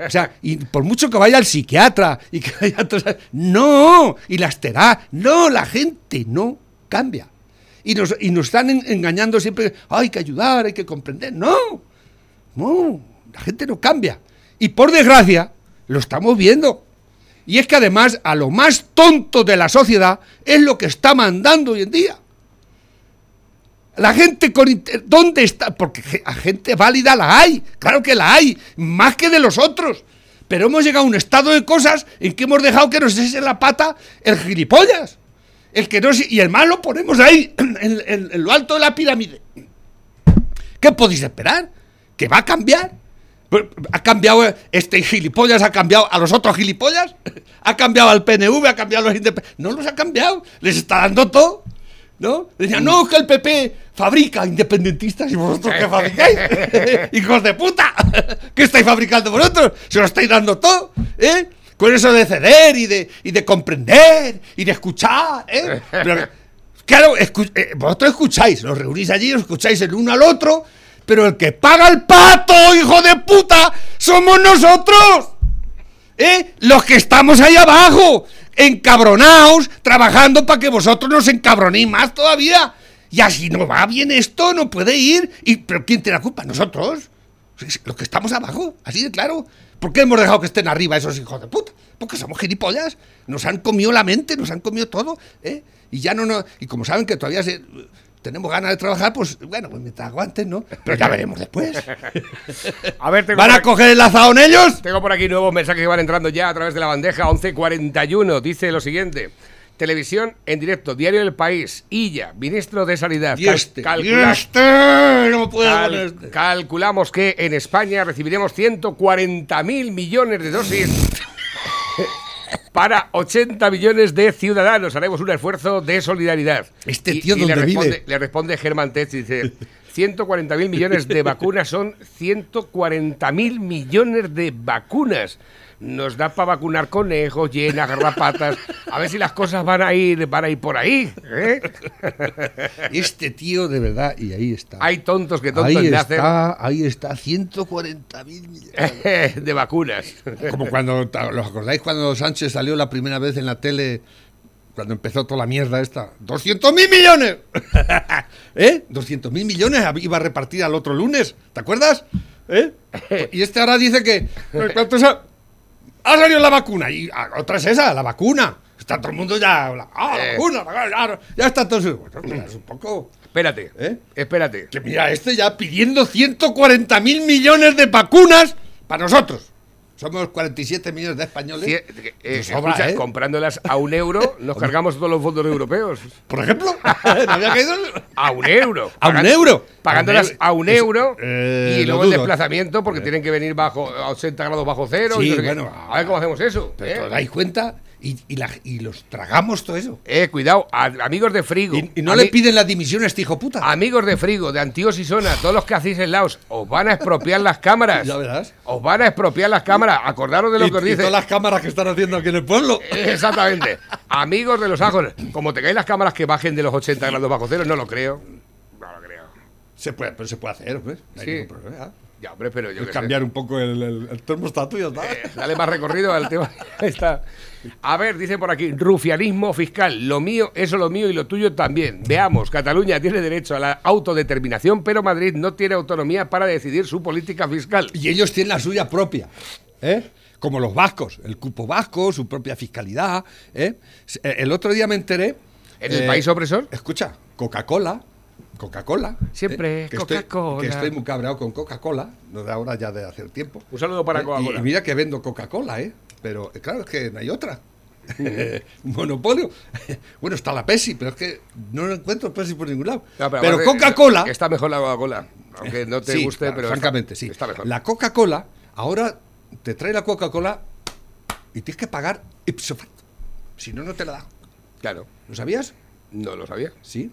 O sea, y por mucho que vaya al psiquiatra y que vaya a No, y las terá. No, la gente no cambia. Y nos, y nos están en, engañando siempre. Hay que ayudar, hay que comprender. No, no, la gente no cambia. Y por desgracia, lo estamos viendo. Y es que además, a lo más tonto de la sociedad es lo que está mandando hoy en día. La gente con ¿dónde está? Porque a gente válida la hay, claro que la hay, más que de los otros. Pero hemos llegado a un estado de cosas en que hemos dejado que nos ese la pata el gilipollas. El que no y el mal lo ponemos ahí, en, lo alto de la pirámide. ¿Qué podéis esperar? ¿Que va a cambiar? ¿Ha cambiado este gilipollas? ¿Ha cambiado a los otros gilipollas? ¿Ha cambiado al PNV? ¿Ha cambiado a los independientes? No los ha cambiado. Les está dando todo. ¿No? Decían, no, que el PP fabrica independentistas y vosotros qué fabricáis. Hijos de puta. ¿Qué estáis fabricando vosotros? Se lo estáis dando todo. ¿Eh? Con eso de ceder y de, y de comprender y de escuchar. ¿eh? Pero, claro, escu eh, vosotros escucháis, los reunís allí, os escucháis el uno al otro, pero el que paga el pato, hijo de puta, somos nosotros. ¿Eh? Los que estamos ahí abajo, encabronaos, trabajando para que vosotros nos encabronéis más todavía. Y así no va bien esto, no puede ir. Y, ¿Pero quién tiene la culpa? ¿Nosotros? Los que estamos abajo, así de claro. ¿Por qué hemos dejado que estén arriba esos hijos de puta? Porque somos gilipollas. Nos han comido la mente, nos han comido todo. ¿eh? Y ya no, no. Y como saben que todavía se, tenemos ganas de trabajar, pues bueno, pues mientras aguanten, ¿no? Pero ya veremos después. A ver, tengo ¿Van a coger el azahón ellos? Tengo por aquí nuevos mensajes que van entrando ya a través de la bandeja 1141. Dice lo siguiente. Televisión en directo, Diario del País, Illa, ministro de Sanidad. Y Cal- este, calcula- y este, no puedo cal- este. Calculamos que en España recibiremos 140.000 millones de dosis para 80 millones de ciudadanos. Haremos un esfuerzo de solidaridad. Este Y- tío, y le ¿dónde responde, vive? Le responde Germán Tech, dice... 140.000 millones de vacunas son 140.000 millones de vacunas. Nos da para vacunar conejos, llenas, garrapatas. A ver si las cosas van a ir, van a ir por ahí. ¿eh? Este tío, de verdad, y ahí está. Hay tontos que tontos ahí está, ahí está, 140 mil millones. de vacunas. Como cuando, ¿los acordáis cuando Sánchez salió la primera vez en la tele? Cuando empezó toda la mierda esta. ¡200 mil millones! ¿Eh? ¿200 mil millones iba a repartir al otro lunes? ¿Te acuerdas? ¿Eh? Y este ahora dice que... ¿cuánto es a- ha salido la vacuna. Y ah, otra es esa, la vacuna. Está todo el mundo ya... la- ¡Ah, la Eh. vacuna! Ya, ya está todo... Bueno, es un poco... Espérate, ¿Eh? espérate. Que mira, este ya pidiendo 140 mil millones de vacunas para nosotros. Somos 47 millones de españoles. Sí, eh, sobra, escucha, ¿eh? comprándolas a un euro, nos cargamos todos los fondos europeos. Por ejemplo, ¿no había caído? A un euro. ¿A un euro? Pagándolas a un euro eh, y luego el desplazamiento porque tienen que venir bajo a 80 grados bajo cero. y Sí, no sé qué. bueno, a ver cómo hacemos eso. Pero ¿eh? ¿te dais cuenta? Y, y la- y los tragamos todo eso. Eh, cuidado, a- amigos de Frigo. Y, y no le piden la dimisión a este hijo puta. Amigos de Frigo, de Antíos y Sona, todos los que hacéis en Laos, os van a expropiar las cámaras. Ya verás. Os van a expropiar las cámaras. Acordaros de lo que os y dice. todas las cámaras que están haciendo aquí en el pueblo. Exactamente. Amigos de los ajos, como te caen las cámaras que bajen de los 80 grados bajo cero, no lo creo. No lo creo. Se puede, pero se puede hacer, hombre. No hay Sí. ningún problema. Ya, hombre, pero yo sé. cambiar un poco el, el- el termostato y ya está. Eh, Dale más recorrido al tema. Ahí está. A ver, dice por aquí, rufianismo fiscal. Lo mío, eso lo mío y lo tuyo también. Veamos, Cataluña tiene derecho a la autodeterminación, pero Madrid no tiene autonomía para decidir su política fiscal. Y ellos tienen la suya propia, ¿eh? Como los vascos, el cupo vasco, su propia fiscalidad, ¿eh? Eh, El otro día me enteré... ¿En el eh, país opresor? Escucha, Coca-Cola, Coca-Cola... Siempre estoy- Coca-Cola. Que estoy muy cabreado con Coca-Cola, no de ahora, ya de hace tiempo. Un saludo para Eh, Coca-Cola. Y, y mira que vendo Coca-Cola, ¿eh? Pero eh, claro, es que no hay otra. Monopolio. bueno, está la Pepsi, pero es que no encuentro Pepsi por ningún lado. No, pero Coca-Cola... Está mejor la Coca-Cola. Aunque no te Sí, guste, claro, pero. francamente, está, sí. Está mejor. La Coca-Cola, ahora te trae la Coca-Cola y tienes que pagar ipso facto. Si no, no te la da. Claro. ¿Lo sabías? No lo sabía. Sí.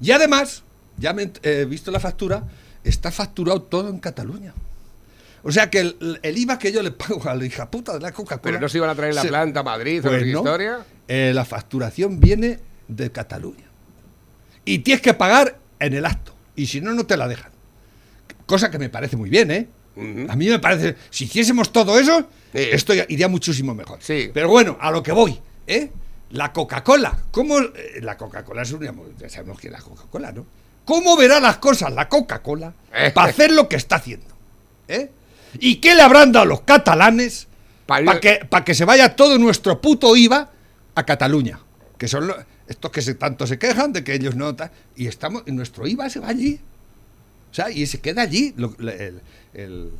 Y además, ya me he visto la factura, está facturado todo en Cataluña. O sea que el, el IVA que yo le pago a la hija puta de la Coca-Cola. Pero no se iban a traer la se- planta a Madrid o Pues qué no, historia. eh, la facturación viene de Cataluña. Y tienes que pagar en el acto. Y si no, no te la dejan. Cosa que me parece muy bien, ¿eh? A mí me parece, si hiciésemos todo eso, Sí. esto iría muchísimo mejor. Sí. Pero bueno, a lo que voy, ¿eh? La Coca-Cola. ¿Cómo? eh, la Coca-Cola es una. Ya sabemos que es la Coca-Cola, ¿no? ¿Cómo verá las cosas la Coca-Cola Eh. para hacer lo que está haciendo? ¿Eh? ¿Y qué le habrán dado los catalanes Pa' para que, pa' que se vaya todo nuestro puto IVA a Cataluña? Que son los- estos que se, tanto se quejan de que ellos no. y estamos. y nuestro IVA se va allí. O sea, y se queda allí. lo- el, el-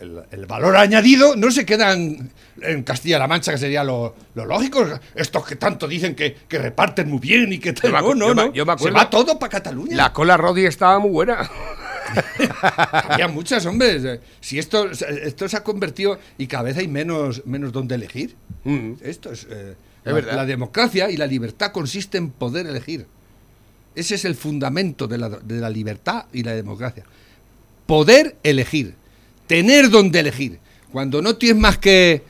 el- el valor añadido no se queda en, en Castilla-La Mancha, que sería lo, lo lógico. Estos que tanto dicen que, que reparten muy bien y que tal. Yo No, acu- no, yo me- no. yo me se acuerdo- va todo para Cataluña. La cola Rodi estaba muy buena. Había muchas, hombre. Si esto, esto se ha convertido y cada vez hay menos, menos donde elegir. Mm. Esto es. eh, Es la, verdad. la democracia y la libertad consiste en poder elegir. Ese es el fundamento de la, de la libertad y la democracia. Poder elegir. Tener donde elegir. Cuando no tienes más que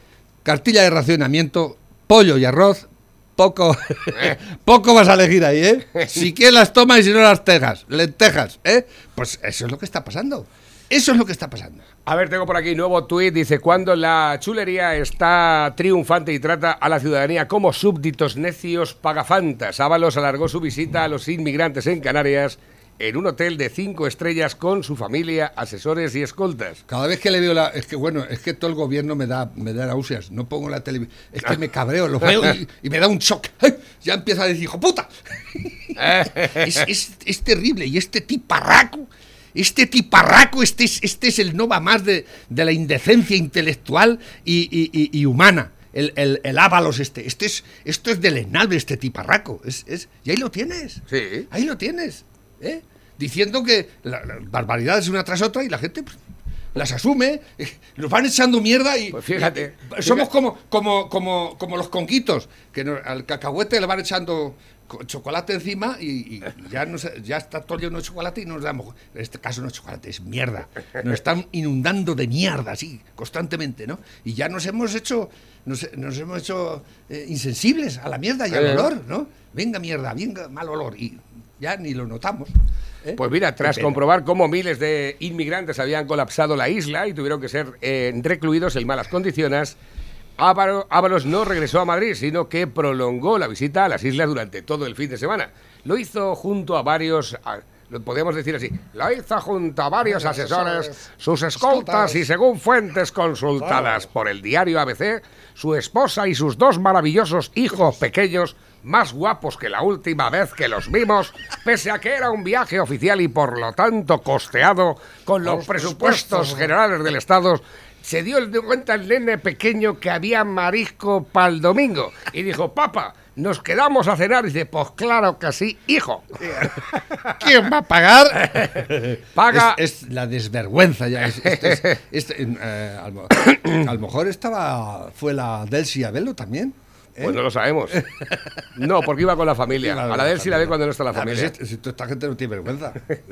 cartilla de racionamiento, pollo y arroz, poco, poco vas a elegir ahí, ¿eh? Si quieres las tomas y si no las tejas, lentejas, ¿eh? Pues eso es lo que está pasando. Eso es lo que está pasando. A ver, tengo por aquí nuevo tuit. Dice, cuando la chulería está triunfante y trata a la ciudadanía como súbditos necios pagafantas. Ábalos alargó su visita a los inmigrantes en Canarias en un hotel de cinco estrellas con su familia, asesores y escoltas. Cada vez que le veo la. Es que bueno, es que todo el gobierno me da, me da náuseas. No pongo la televisión. Es que me cabreo, lo veo y, y me da un shock. ¡Ay! Ya empieza a decir, ¡hijo puta! es, es- es terrible. Y este tiparraco. Este tiparraco, este es, este es el no va más de, de la indecencia intelectual y, y- y- y humana. El, el, el ábalos este. este es, esto es deleznable, este tiparraco. Es, es, y ahí lo tienes. Sí. Ahí lo tienes. ¿Eh? Diciendo que la- barbaridades una tras otra y la gente pues, las asume, eh, nos van echando mierda y. Pues fíjate, y- somos fíjate. como, como, como, como los conquitos, que al cacahuete le van echando co- chocolate encima y, y ya, ya está todo lleno de chocolate y nos damos. En este caso no es chocolate, es mierda. Nos están inundando de mierda, así, constantemente, ¿no? Y ya nos hemos hecho, nos, nos hemos hecho eh, insensibles a la mierda y al Eh. olor, ¿no? Venga mierda, venga mal olor. Y ya ni lo notamos. ¿eh? Pues mira, tras comprobar cómo miles de inmigrantes habían colapsado la isla y tuvieron que ser eh, recluidos en malas condiciones, Ábalos no regresó a Madrid, sino que prolongó la visita a las islas durante todo el fin de semana. Lo hizo junto a varios, a- lo podemos decir así, lo hizo junto a varios asesores, sus escoltas y según fuentes consultadas por el diario ABC, su esposa y sus dos maravillosos hijos pequeños, más guapos que la última vez que los vimos, pese a que era un viaje oficial y por lo tanto costeado con los presupuestos generales del Estado, se dio cuenta el nene pequeño que había marisco para el domingo y dijo, papá, nos quedamos a cenar. Y dice, pues claro que sí, hijo. ¿Quién va a pagar? Paga. Es, es la desvergüenza ya. Es, es- eh, a, lo, a lo mejor estaba fue la Delcy Abelo también. ¿Eh? Pues no lo sabemos. No, porque iba con la familia. A la de él sí la ve cuando no está la familia. si- esta gente no tiene vergüenza. Eh,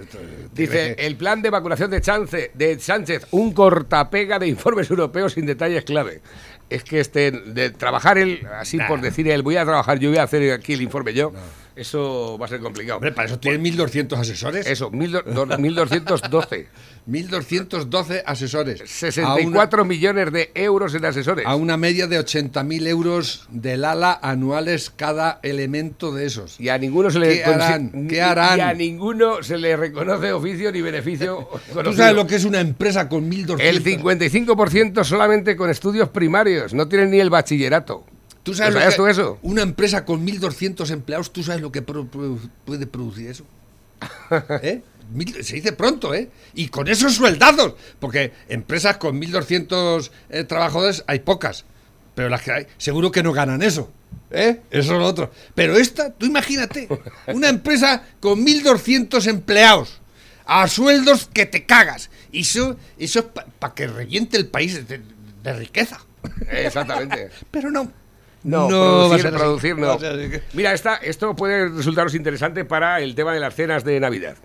Dice, el plan de vacunación de, Chance, de Sánchez, un cortapega de informes europeos sin detalles clave. Es que este, de trabajar él, así por decir él, voy a trabajar yo, voy a hacer aquí el informe yo, eso va a ser complicado. Hombre, para eso tiene 1.200 asesores. Eso, mil do- do- 1212. 1.212 asesores. A una, 64 millones de euros en asesores. a una media de 80.000 euros del ala anuales cada elemento de esos. Y a ninguno se le ¿Qué harán? consi- ¿Qué harán? Y a ninguno se le reconoce oficio ni beneficio. ¿Tú sabes lo que es una empresa con 1.200? El 55% solamente con estudios primarios, no tienen ni el bachillerato. ¿Tú sabes ¿Lo lo sabías que- tú eso? Una empresa con 1.200 empleados, ¿tú sabes lo que pro- pro- puede producir eso? ¿Eh? Mil- se dice pronto, ¿eh? Y con esos sueldazos, porque empresas con 1.200 eh, trabajadores hay pocas, pero las que hay, seguro que no ganan eso. ¿Eh? Eso es lo otro. Pero esta, tú imagínate, una empresa con 1.200 empleados, a sueldos que te cagas. Y eso, eso es para que reviente el país de, de riqueza. Exactamente. Pero no. No, a producir, así. producir no. A Mira, esta, esto puede resultaros interesante para el tema de las cenas de Navidad.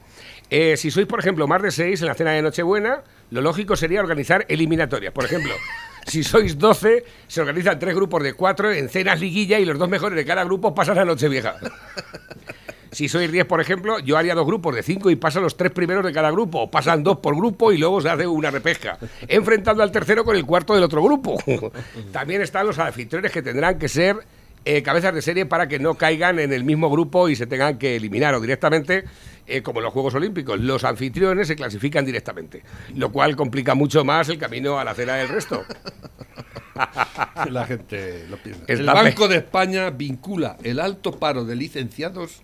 Eh, si sois, por ejemplo, más de seis en la cena de Nochebuena, lo lógico sería organizar eliminatorias. Por ejemplo, si sois 12, se organizan tres grupos de cuatro en cenas liguilla y los dos mejores de cada grupo pasan a Nochevieja. Si sois 10, por ejemplo, yo haría dos grupos de cinco y pasan los tres primeros de cada grupo. O pasan dos por grupo y luego se hace una repesca, enfrentando al tercero con el cuarto del otro grupo. También están los anfitriones que tendrán que ser eh, cabezas de serie para que no caigan en el mismo grupo y se tengan que eliminar o directamente, eh, como en los Juegos Olímpicos. Los anfitriones se clasifican directamente, lo cual complica mucho más el camino a la cena del resto. La gente lo piensa. El Banco de España vincula el alto paro de licenciados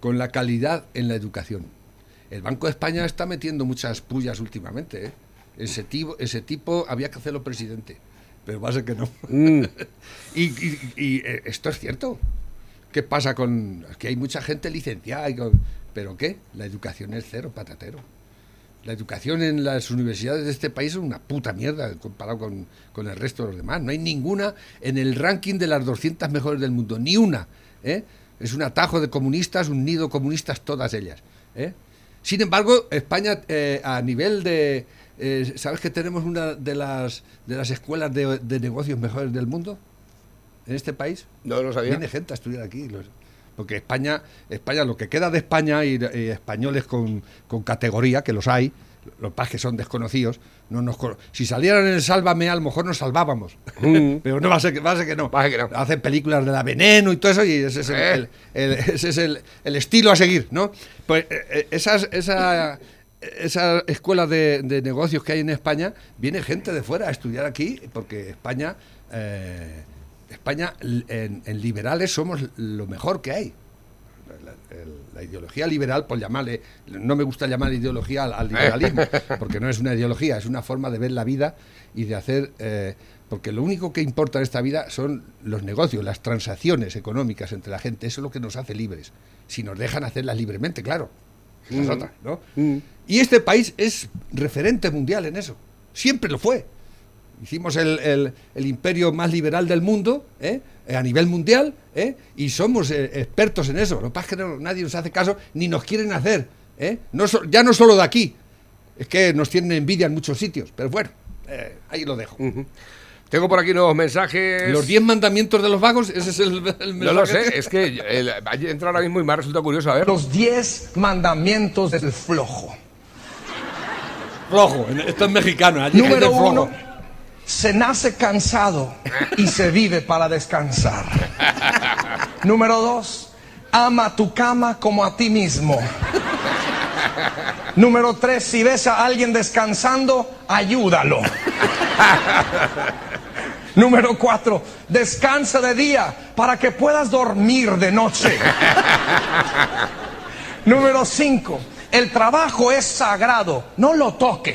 con la calidad en la educación. El Banco de España está metiendo muchas pullas últimamente. ¿eh? Ese, tipo, ese tipo había que hacerlo presidente, pero va a ser que no. Mm. y y- y, eh, esto es cierto. ¿Qué pasa con.? Que hay mucha gente licenciada, y con- ¿pero qué? La educación es cero patatero. La educación en las universidades de este país es una puta mierda comparado con, con el resto de los demás. No hay ninguna en el ranking de las 200 mejores del mundo, ni una. ¿eh? Es un atajo de comunistas, un nido comunistas, todas ellas. ¿eh? Sin embargo, España, eh, a nivel de. eh, ¿Sabes que tenemos una de las, de las escuelas de, de negocios mejores del mundo? En este país. No lo sabía. Viene gente a estudiar aquí. los- porque España, España, lo que queda de España y, y españoles con, con categoría, que los hay, los pas que son desconocidos, no nos si salieran en el Sálvame a lo mejor nos salvábamos. Mm. Pero no va a ser que, va a ser que no. Hacen películas de la veneno y todo eso y ese es el, eh. ese es el, estilo a seguir, ¿no? Pues eh, eh, esas, esa, esa escuela de, negocios que hay en España, viene gente de fuera a estudiar aquí porque España... España en, liberales somos lo mejor que hay. La, ideología liberal, por llamarle, no me gusta llamar ideología al, liberalismo, porque no es una ideología, es una forma de ver la vida y de hacer, eh, porque lo único que importa en esta vida son los negocios, las transacciones económicas entre la gente, eso es lo que nos hace libres, si nos dejan hacerlas libremente, claro. Mm. ¿no? Mm. Y este país es referente mundial en eso, siempre lo fue. Hicimos el, imperio más liberal del mundo, ¿eh? a nivel mundial, ¿eh? y somos eh, expertos en eso. Lo que pasa es que nadie nos hace caso ni nos quieren hacer. No ya no solo de aquí, es que nos tienen envidia en muchos sitios. Pero bueno, ahí lo dejo. Tengo por aquí nuevos mensajes. Los 10 mandamientos de los vagos, ese es el, mensaje. No lo sé, es que entra ahora mismo y me ha resultado curioso. A ver. Los 10 mandamientos del flojo. Flojo, esto es mexicano. Número uno se nace cansado y se vive para descansar. Número dos, ama tu cama como a ti mismo. Número tres, si ves a alguien descansando, ayúdalo. Número cuatro, descansa de día para que puedas dormir de noche. Número cinco, el trabajo es sagrado, no lo toques.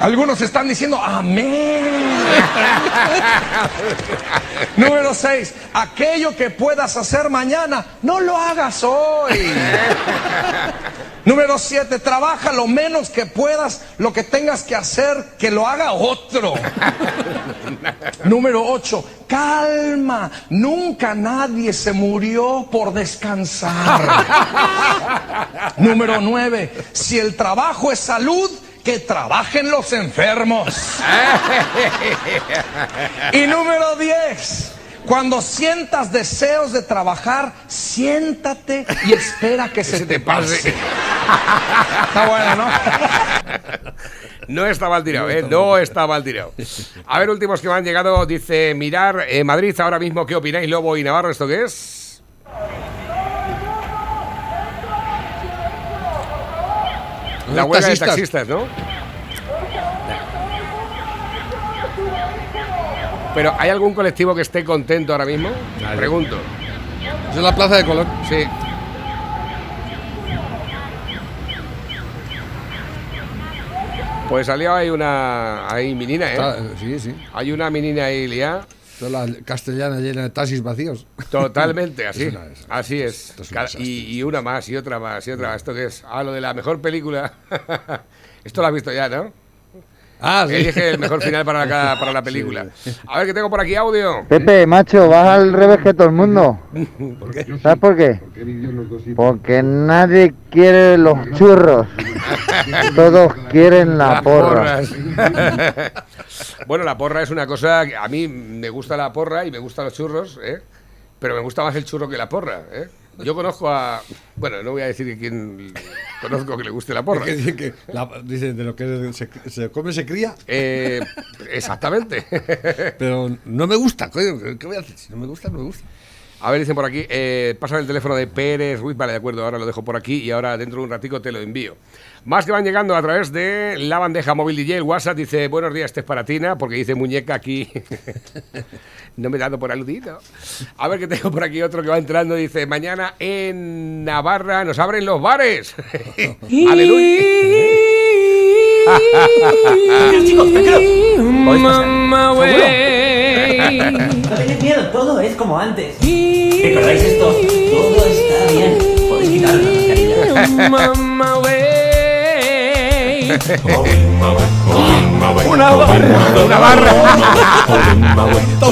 Algunos están diciendo amén. Número 6. Aquello que puedas hacer mañana, no lo hagas hoy. Número 7. Trabaja lo menos que puedas, lo que tengas que hacer, que lo haga otro. Número 8. Calma. Nunca nadie se murió por descansar. Número 9. Si el trabajo es salud, que trabajen los enfermos. y número 10. Cuando sientas deseos de trabajar, siéntate y espera que se, te pase. Está bueno, ¿no? No está mal tirado, ¿eh? No está mal tirado. A ver, últimos que me han llegado. Dice, mirar, eh, Madrid ahora mismo, ¿qué opináis, Lobo y Navarro? ¿Esto qué es? La huelga de taxistas, ¿no? Pero ¿hay algún colectivo que esté contento ahora mismo? Pregunto. Es la Plaza de Colón. Sí. Pues salió ahí una. Hay menina, ¿eh? sí, sí. Hay una menina ahí liada. Toda la castellana llena de taxis vacíos. Totalmente, así. así es. y, una más, y otra más, y otra más. ¿Esto qué es? Ah, lo de la mejor película. Esto lo has visto ya, ¿no? Ah, sí. Elige el mejor final para la, para la película. A ver, que tengo por aquí audio. Pepe, macho, vas al revés que todo el mundo. ¿Por qué? ¿Sabes por qué? Porque nadie quiere los churros. Todos quieren la porra. bueno, la porra es una cosa que a mí me gusta la porra y me gustan los churros, ¿eh? pero me gusta más el churro que la porra. ¿eh? Yo conozco a. Bueno, no voy a decir quién conozco que le guste la porra. Dicen que dicen de lo que se, come se cría. Eh, exactamente. Pero no me gusta, ¿qué voy a hacer? Si no me gusta, no me gusta. A ver, dicen por aquí, eh, pasa el teléfono de Pérez Ruiz, vale, de acuerdo, ahora lo dejo por aquí y ahora dentro de un ratico te lo envío. Más que van llegando a través de la bandeja móvil DJ, el WhatsApp dice, buenos días, este es para Tina, porque dice muñeca aquí. no me he dado por aludido. A ver que tengo por aquí otro que va entrando, dice, mañana en Navarra nos abren los bares. Aleluya. Chicos, No tenéis miedo, todo es como antes. ¿Recordáis esto? Todo está bien. Podéis quitaros la Una barra. Una barra.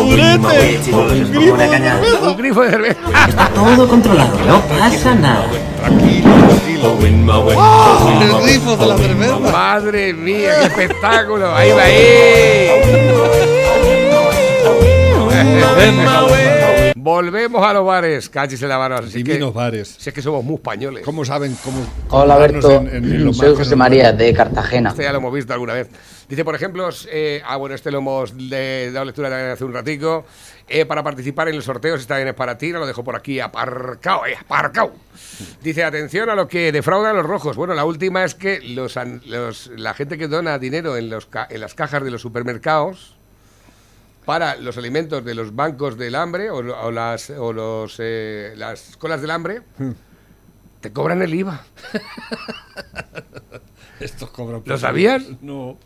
Un grifo de cerveza. Está todo controlado, no pasa nada. Tranquilo, tranquilo. El grifo de la cerveza. Madre mía, qué espectáculo. Ahí va ahí. Volvemos a los bares. Cachis en la mano. Si es que- Divinos bares. Si es que somos muy españoles. ¿Cómo saben cómo Hola colocarnos Berto, en- en- en los soy José del María de Cartagena. Este ya lo hemos visto alguna vez. Dice, por ejemplo, eh, ah, bueno, este lo hemos le- dado lectura hace un ratico. Eh, para participar en el sorteo, si está bien es para ti, lo dejo por aquí aparcado, eh, aparcado. Dice, atención a lo que defraudan los rojos. Bueno, la última es que los, los- la gente que dona dinero en, los, en las cajas de los supermercados para los alimentos de los bancos del hambre o, las, o los, eh, las colas del hambre, te cobran el IVA. Estos cobran. ¿Lo sabías? No.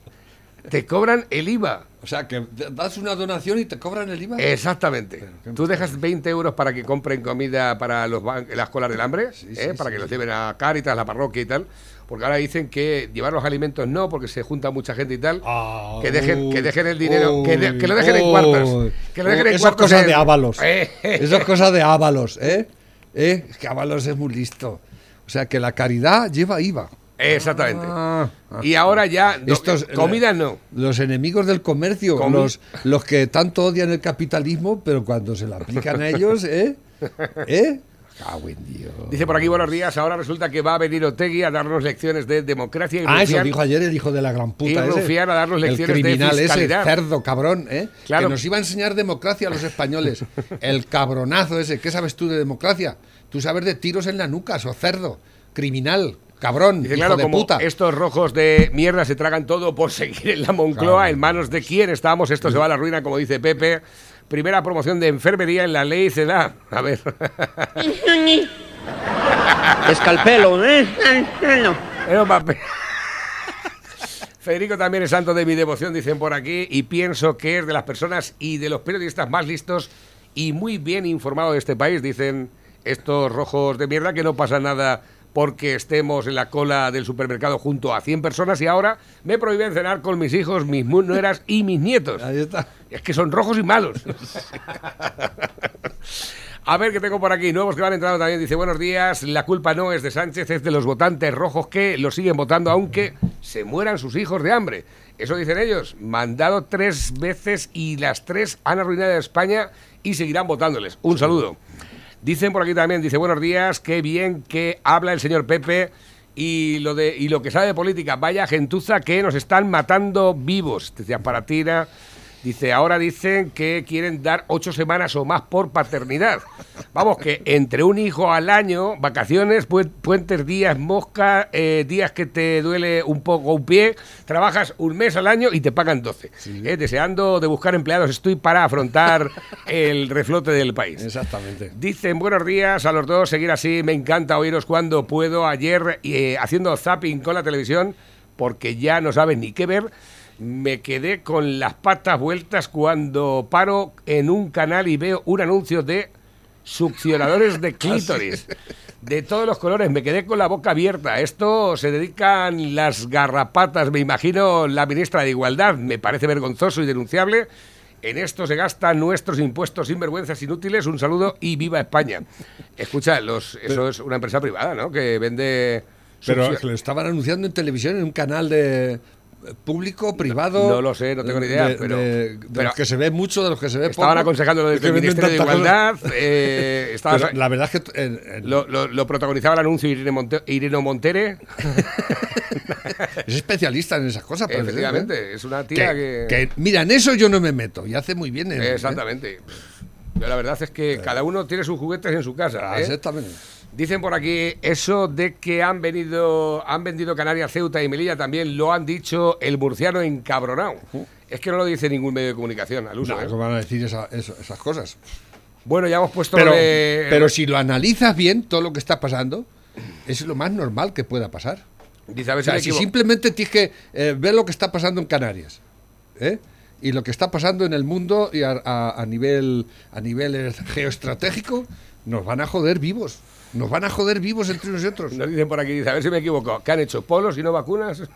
Te cobran el IVA. O sea, que das una donación y te cobran el IVA. Exactamente. Tú dejas 20 euros para que compren comida para los ban- las colas del hambre, ¿eh? para que los lleven a Cáritas, la parroquia y tal. Porque ahora dicen que llevar los alimentos no, porque se junta mucha gente y tal. Ah, que, dejen, que dejen el dinero, uy, que, de- que lo dejen en cuartos. Que lo dejen en Eso es cuartos. cosa en- de Ábalos. Eh, Eso es cosa de Ábalos, ¿eh? ¿Eh? Es que Ábalos es muy listo. O sea, que la caridad lleva IVA. Exactamente. Ah, y ahora ya, no, Estos, comida no. Los enemigos del comercio, Comi- los, los que tanto odian el capitalismo, pero cuando se lo aplican a ellos, ¿eh? ¿Eh? Cago en Dios. Dice por aquí, buenos días, ahora resulta que va a venir Otegui a darnos lecciones de democracia y Ah, eso rufián. dijo ayer el hijo de la gran puta. Y ese. A darnos el lecciones de criminal ese, cerdo, cabrón, ¿eh? Claro. Que nos iba a enseñar democracia a los españoles. el cabronazo ese. ¿Qué sabes tú de democracia? Tú sabes de tiros en la nuca, o cerdo, criminal, cabrón, Dice, hijo claro, de como puta. estos rojos de mierda se tragan todo por seguir en la Moncloa, en manos de quién estamos, esto se va a la ruina, como dice Pepe. Primera promoción de enfermería en la ley se da. A ver. Escalpelo, ¿eh? Era un papel. Federico también es santo de mi devoción, dicen por aquí, y pienso que es de las personas y de los periodistas más listos y muy bien informados de este país, dicen estos rojos de mierda, que no pasa nada porque estemos en la cola del supermercado junto a 100 personas y ahora me prohíben cenar con mis hijos, mis nueras y mis nietos. Ahí está. Es que son rojos y malos. A ver qué tengo por aquí. Nuevos que van entrando también. Dice, buenos días. La culpa no es de Sánchez, es de los votantes rojos que lo siguen votando aunque se mueran sus hijos de hambre. Eso dicen ellos. Mandado tres veces y las tres han arruinado a España y seguirán votándoles. Un saludo. Dicen por aquí también, dice, buenos días, qué bien que habla el señor Pepe y lo, de, y lo que sabe de política. Vaya gentuza que nos están matando vivos. Decía Paratina. Dice, ahora dicen que quieren dar ocho semanas o más por paternidad. Vamos, que entre un hijo al año, vacaciones, pu- puentes, días, mosca, eh, días que te duele un poco un pie, trabajas un mes al año y te pagan 12. Eh, deseando de buscar empleados estoy para afrontar el reflote del país. Exactamente. Dicen buenos días a los dos, seguir así, me encanta oíros cuando puedo. Ayer eh, haciendo zapping con la televisión, porque ya no saben ni qué ver, me quedé con las patas vueltas cuando paro en un canal y veo un anuncio de succionadores de clítoris. De todos los colores, me quedé con la boca abierta. Esto se dedican las garrapatas, me imagino la ministra de Igualdad. Me parece vergonzoso y denunciable. En esto se gastan nuestros impuestos sinvergüenzas inútiles. Un saludo y viva España. Escucha, los, eso es una empresa privada, ¿no? Que vende. Pero que lo estaban anunciando en televisión, en un canal de público, privado. no lo sé, no tengo ni idea, de- pero- de- de pero- los que se ve mucho, de los que se ve Estaban poco. aconsejando lo del que Ministerio de Igualdad. eh, estaba- la verdad es que lo, lo- lo protagonizaba el anuncio Irene, Monte- Irene Montere. es especialista en esas cosas. parece, Efectivamente, ¿eh? es una tía que, que. que, mira, en eso yo no me meto y hace muy bien. en- ¿eh? Exactamente. Yo la verdad es que cada uno tiene sus juguetes en su casa. Ah, ¿eh? Exactamente. Dicen por aquí eso de que han venido, han vendido Canarias, Ceuta y Melilla también lo han dicho el murciano encabronado. Es que no lo dice ningún medio de comunicación al uso. No, ¿eh? ¿cómo van a decir esa- eso- esas cosas? Bueno, ya hemos puesto Pero, de- pero si lo analizas bien, todo lo que está pasando, es lo más normal que pueda pasar. Dice, a ver O sea, si si simplemente tienes que eh, ver lo que está pasando en Canarias ¿eh? y lo que está pasando en el mundo y a, a- a nivel a nivel geoestratégico, nos van a joder vivos. Nos van a joder vivos entre nosotros. Nos dicen por aquí, dice, a ver si me equivoco, ¿qué han hecho? ¿Polos y no vacunas?